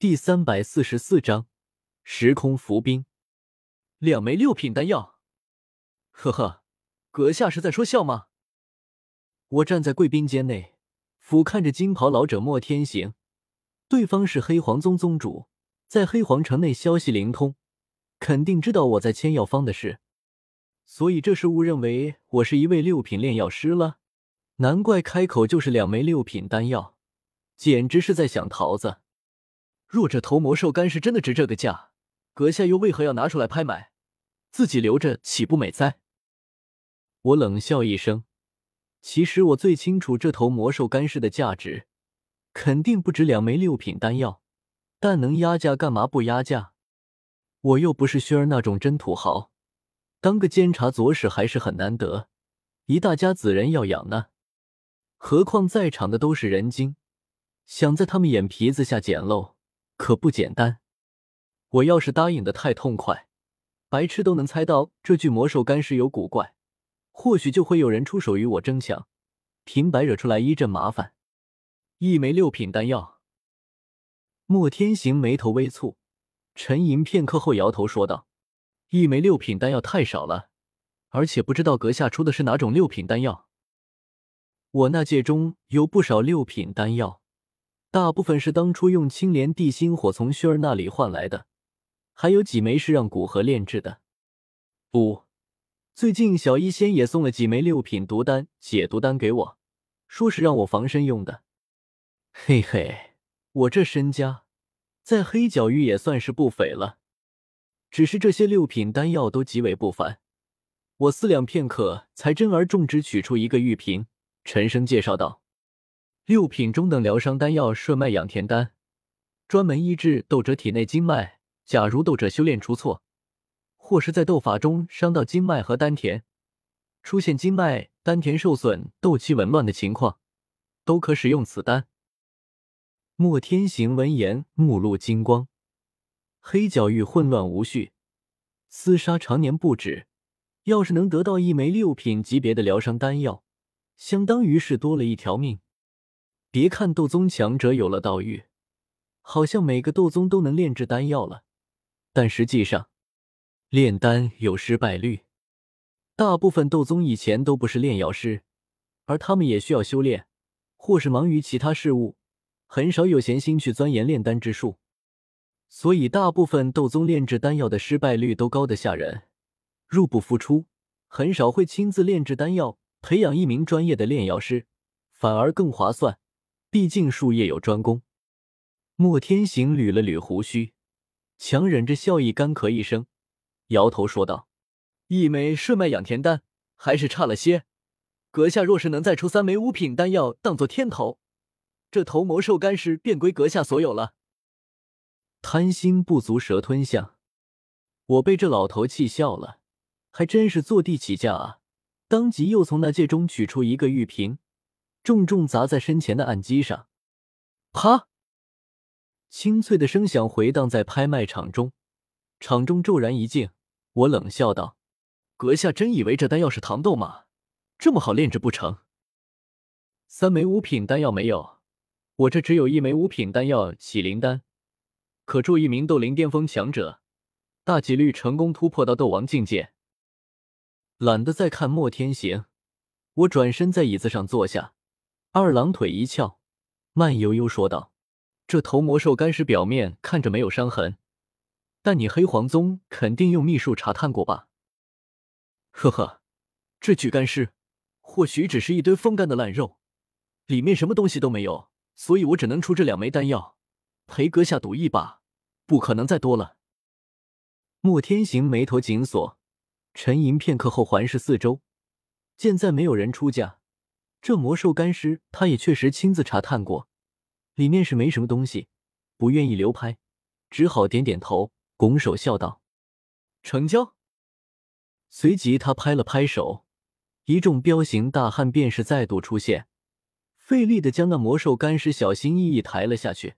第三百四十四章时空浮冰。两枚六品丹药，呵呵，阁下是在说笑吗？我站在贵宾间内，俯瞰着金袍老者莫天行，对方是黑皇宗宗主，在黑皇城内消息灵通，肯定知道我在签药方的事，所以这是误认为我是一位六品炼药师了。难怪开口就是两枚六品丹药，简直是在想桃子。若这头魔兽干尸真的值这个价，阁下又为何要拿出来拍卖？自己留着岂不美哉？我冷笑一声，其实我最清楚这头魔兽干尸的价值，肯定不止两枚六品丹药，但能压价干嘛不压价？我又不是轩儿那种真土豪，当个监察左使还是很难得，一大家子人要养呢。何况在场的都是人精，想在他们眼皮子下捡漏可不简单。我要是答应的太痛快，白痴都能猜到这具魔兽干尸有古怪，或许就会有人出手与我争抢，平白惹出来一阵麻烦。一枚六品丹药，莫天行眉头微蹙，沉吟片刻后摇头说道：“一枚六品丹药太少了，而且不知道阁下出的是哪种六品丹药。”我那界中有不少六品丹药，大部分是当初用青莲地心火从薰儿那里换来的，还有几枚是让古河炼制的。不，最近小医仙也送了几枚六品毒丹、解毒丹给我，说是让我防身用的。嘿嘿，我这身家在黑角域也算是不菲了，只是这些六品丹药都极为不凡，我思量片刻，才珍而重之取出一个玉瓶。沉声介绍道：“六品中等疗伤丹药顺脉养田丹，专门医治斗者体内经脉。假如斗者修炼出错，或是在斗法中伤到经脉和丹田，出现经脉、丹田受损、斗气紊乱的情况，都可使用此丹。”莫天行闻言，目露金光。黑角域混乱无序，厮杀常年不止，要是能得到一枚六品级别的疗伤丹药。相当于是多了一条命。别看斗宗强者有了道玉，好像每个斗宗都能炼制丹药了，但实际上，炼丹有失败率。大部分斗宗以前都不是炼药师，而他们也需要修炼，或是忙于其他事务，很少有闲心去钻研炼丹之术。所以，大部分斗宗炼制丹药的失败率都高得吓人，入不敷出，很少会亲自炼制丹药。培养一名专业的炼药师，反而更划算。毕竟术业有专攻。莫天行捋了捋胡须，强忍着笑意，干咳一声，摇头说道：“一枚顺脉养田丹还是差了些。阁下若是能再出三枚五品丹药当做天头，这头魔兽干尸便归阁下所有了。”贪心不足蛇吞象，我被这老头气笑了，还真是坐地起价啊！当即又从那戒中取出一个玉瓶，重重砸在身前的案几上，啪！清脆的声响回荡在拍卖场中，场中骤然一静。我冷笑道：“阁下真以为这丹药是糖豆吗？这么好炼制不成？”三枚五品丹药没有，我这只有一枚五品丹药喜灵丹，可助一名斗灵巅峰强者，大几率成功突破到斗王境界。懒得再看莫天行，我转身在椅子上坐下，二郎腿一翘，慢悠悠说道：“这头魔兽干尸表面看着没有伤痕，但你黑黄宗肯定用秘术查探过吧？”呵呵，这具干尸或许只是一堆风干的烂肉，里面什么东西都没有，所以我只能出这两枚丹药，陪阁下赌一把，不可能再多了。莫天行眉头紧锁。沉吟片刻后，环视四周，见再没有人出价，这魔兽干尸他也确实亲自查探过，里面是没什么东西，不愿意流拍，只好点点头，拱手笑道：“成交。”随即他拍了拍手，一众彪形大汉便是再度出现，费力的将那魔兽干尸小心翼翼抬了下去。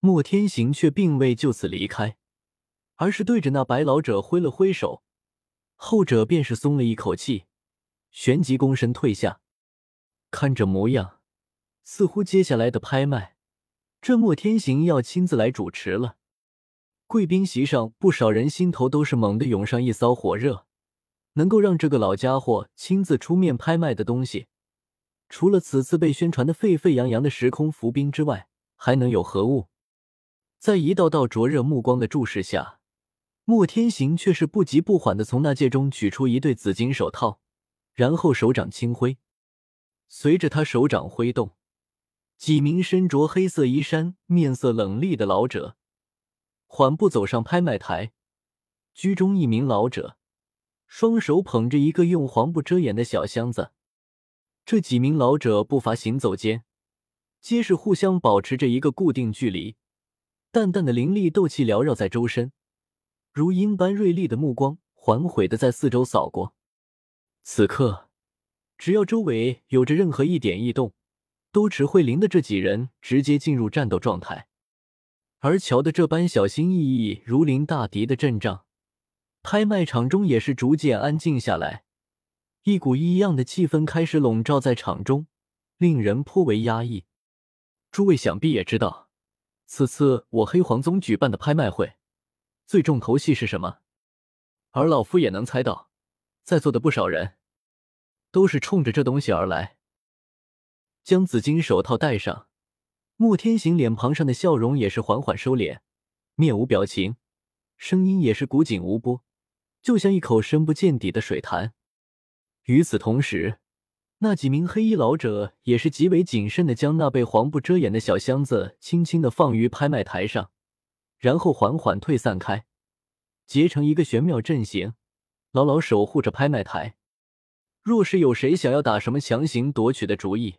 莫天行却并未就此离开，而是对着那白老者挥了挥手。后者便是松了一口气，旋即躬身退下，看这模样，似乎接下来的拍卖这莫天行要亲自来主持了。贵宾席上，不少人心头都是猛地涌上一骚火热。能够让这个老家伙亲自出面拍卖的东西，除了此次被宣传的沸沸扬扬的时空浮冰之外，还能有何物？在一道道灼热目光的注视下，莫天行却是不急不缓的从那戒中取出一对紫金手套，然后手掌轻挥，随着他手掌挥动，几名身着黑色衣衫、面色冷厉的老者缓步走上拍卖台，居中一名老者。双手捧着一个用黄布遮掩的小箱子，这几名老者步伐行走间，皆是互相保持着一个固定距离，淡淡的凌厉斗气缭绕在周身，如鹰般锐利的目光缓缓的在四周扫过。此刻，只要周围有着任何一点异动，都只会灵的这几人直接进入战斗状态。而瞧的这般小心翼翼、如临大敌的阵仗。拍卖场中也是逐渐安静下来，一股异样的气氛开始笼罩在场中，令人颇为压抑。诸位想必也知道，此次我黑黄宗举办的拍卖会，最重头戏是什么？而老夫也能猜到，在座的不少人，都是冲着这东西而来。将紫金手套戴上，莫天行脸庞上的笑容也是缓缓收敛，面无表情，声音也是古井无波。就像一口深不见底的水潭。与此同时，那几名黑衣老者也是极为谨慎的将那被黄布遮掩的小箱子轻轻的放于拍卖台上，然后缓缓退散开，结成一个玄妙阵型，牢牢守护着拍卖台。若是有谁想要打什么强行夺取的主意，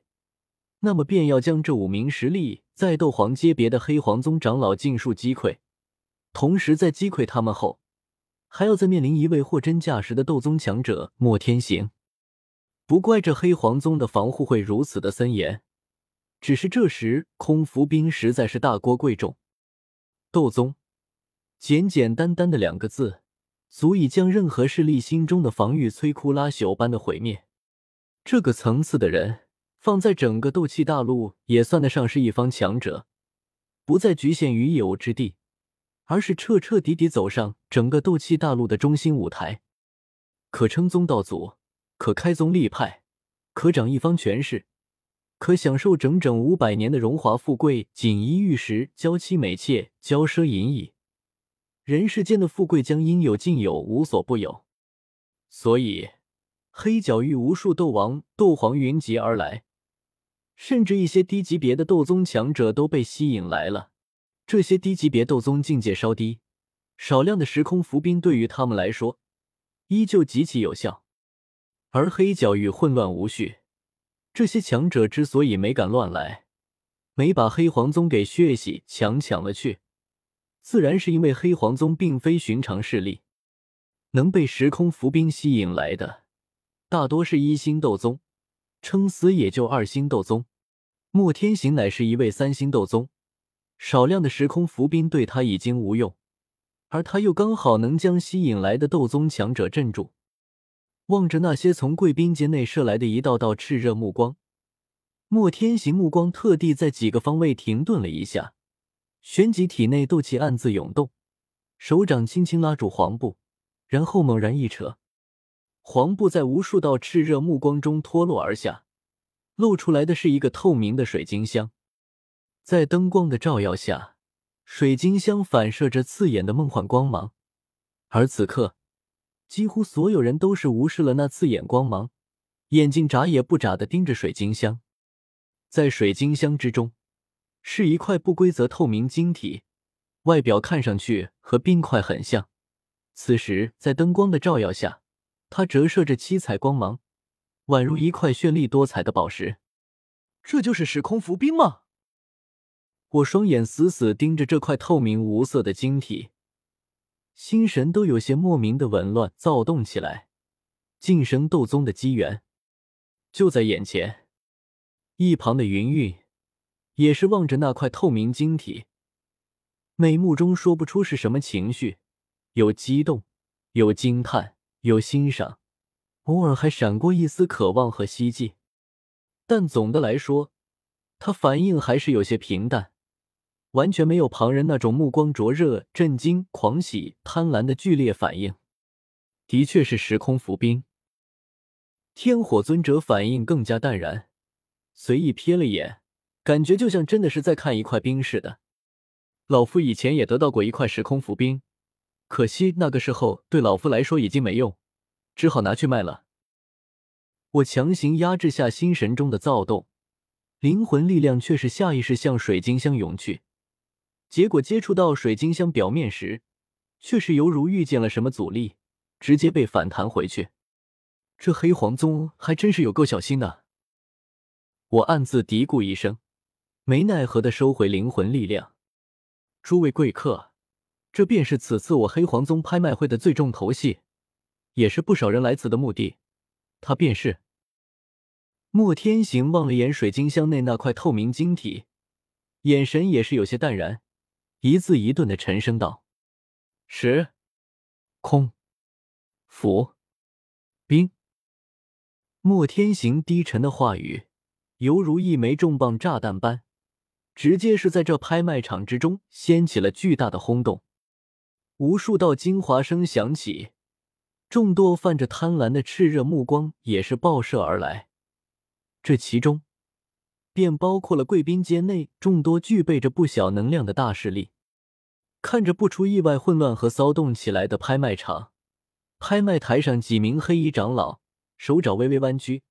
那么便要将这五名实力在斗皇阶别的黑黄宗长老尽数击溃，同时在击溃他们后。还要再面临一位货真价实的斗宗强者莫天行，不怪这黑黄宗的防护会如此的森严。只是这时空服兵实在是大锅贵重，斗宗，简简单单的两个字，足以将任何势力心中的防御摧枯拉朽般的毁灭。这个层次的人，放在整个斗气大陆也算得上是一方强者，不再局限于有之地。而是彻彻底底走上整个斗气大陆的中心舞台，可称宗道祖，可开宗立派，可掌一方权势，可享受整整五百年的荣华富贵、锦衣玉食、娇妻美妾、骄奢淫逸。人世间的富贵将应有尽有，无所不有。所以，黑角域无数斗王、斗皇云集而来，甚至一些低级别的斗宗强者都被吸引来了。这些低级别斗宗境界稍低，少量的时空伏兵对于他们来说依旧极其有效。而黑角域混乱无序，这些强者之所以没敢乱来，没把黑黄宗给血洗强抢了去，自然是因为黑黄宗并非寻常势力，能被时空伏兵吸引来的大多是一星斗宗，撑死也就二星斗宗。莫天行乃是一位三星斗宗。少量的时空伏兵对他已经无用，而他又刚好能将吸引来的斗宗强者镇住。望着那些从贵宾间内射来的一道道炽热目光，莫天行目光特地在几个方位停顿了一下，旋即体内斗气暗自涌动，手掌轻轻拉住黄布，然后猛然一扯，黄布在无数道炽热目光中脱落而下，露出来的是一个透明的水晶箱。在灯光的照耀下，水晶箱反射着刺眼的梦幻光芒。而此刻，几乎所有人都是无视了那刺眼光芒，眼睛眨也不眨的盯着水晶箱。在水晶箱之中，是一块不规则透明晶体，外表看上去和冰块很像。此时，在灯光的照耀下，它折射着七彩光芒，宛如一块绚丽多彩的宝石。这就是时空浮冰吗？我双眼死死盯着这块透明无色的晶体，心神都有些莫名的紊乱躁动起来。晋升斗宗的机缘就在眼前。一旁的云韵也是望着那块透明晶体，眉目中说不出是什么情绪，有激动，有惊叹，有欣赏，偶尔还闪过一丝渴望和希冀。但总的来说，他反应还是有些平淡。完全没有旁人那种目光灼热、震惊、狂喜、贪婪的剧烈反应。的确是时空浮冰。天火尊者反应更加淡然，随意瞥了眼，感觉就像真的是在看一块冰似的。老夫以前也得到过一块时空浮冰，可惜那个时候对老夫来说已经没用，只好拿去卖了。我强行压制下心神中的躁动，灵魂力量却是下意识向水晶箱涌去。结果接触到水晶箱表面时，却是犹如遇见了什么阻力，直接被反弹回去。这黑皇宗还真是有够小心的。我暗自嘀咕一声，没奈何的收回灵魂力量。诸位贵客，这便是此次我黑皇宗拍卖会的最重头戏，也是不少人来此的目的。他便是莫天行。望了眼水晶箱内那块透明晶体，眼神也是有些淡然，一字一顿的沉声道：“时空符冰。”莫天行低沉的话语，犹如一枚重磅炸弹般。直接是在这拍卖场之中掀起了巨大的轰动，无数道精华声响起，众多泛着贪婪的炽热目光也是爆射而来。这其中，便包括了贵宾间内众多具备着不小能量的大势力。看着不出意外混乱和骚动起来的拍卖场，拍卖台上几名黑衣长老手爪微微弯曲，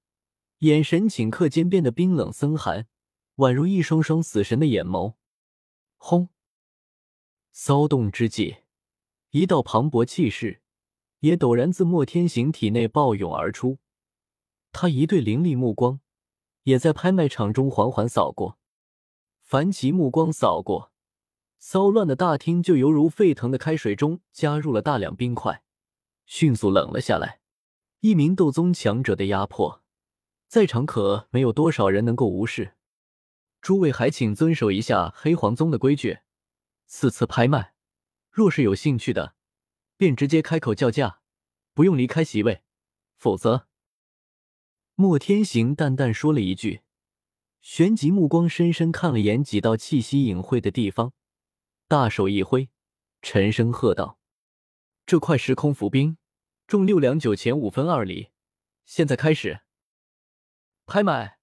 眼神顷刻间变得冰冷森寒。宛如一双双死神的眼眸。轰！骚动之际，一道磅礴气势也陡然自莫天行体内暴涌而出。他一对凌厉目光也在拍卖场中缓缓扫过。凡其目光扫过，骚乱的大厅就犹如沸腾的开水中加入了大量冰块，迅速冷了下来。一名斗宗强者的压迫，在场可没有多少人能够无视。诸位还请遵守一下黑皇宗的规矩。此次拍卖，若是有兴趣的，便直接开口叫价，不用离开席位，否则……莫天行淡淡说了一句，旋即目光深深看了眼几道气息隐晦的地方，大手一挥，沉声喝道：“这块时空浮冰，重六两九钱五分二厘，现在开始拍卖。”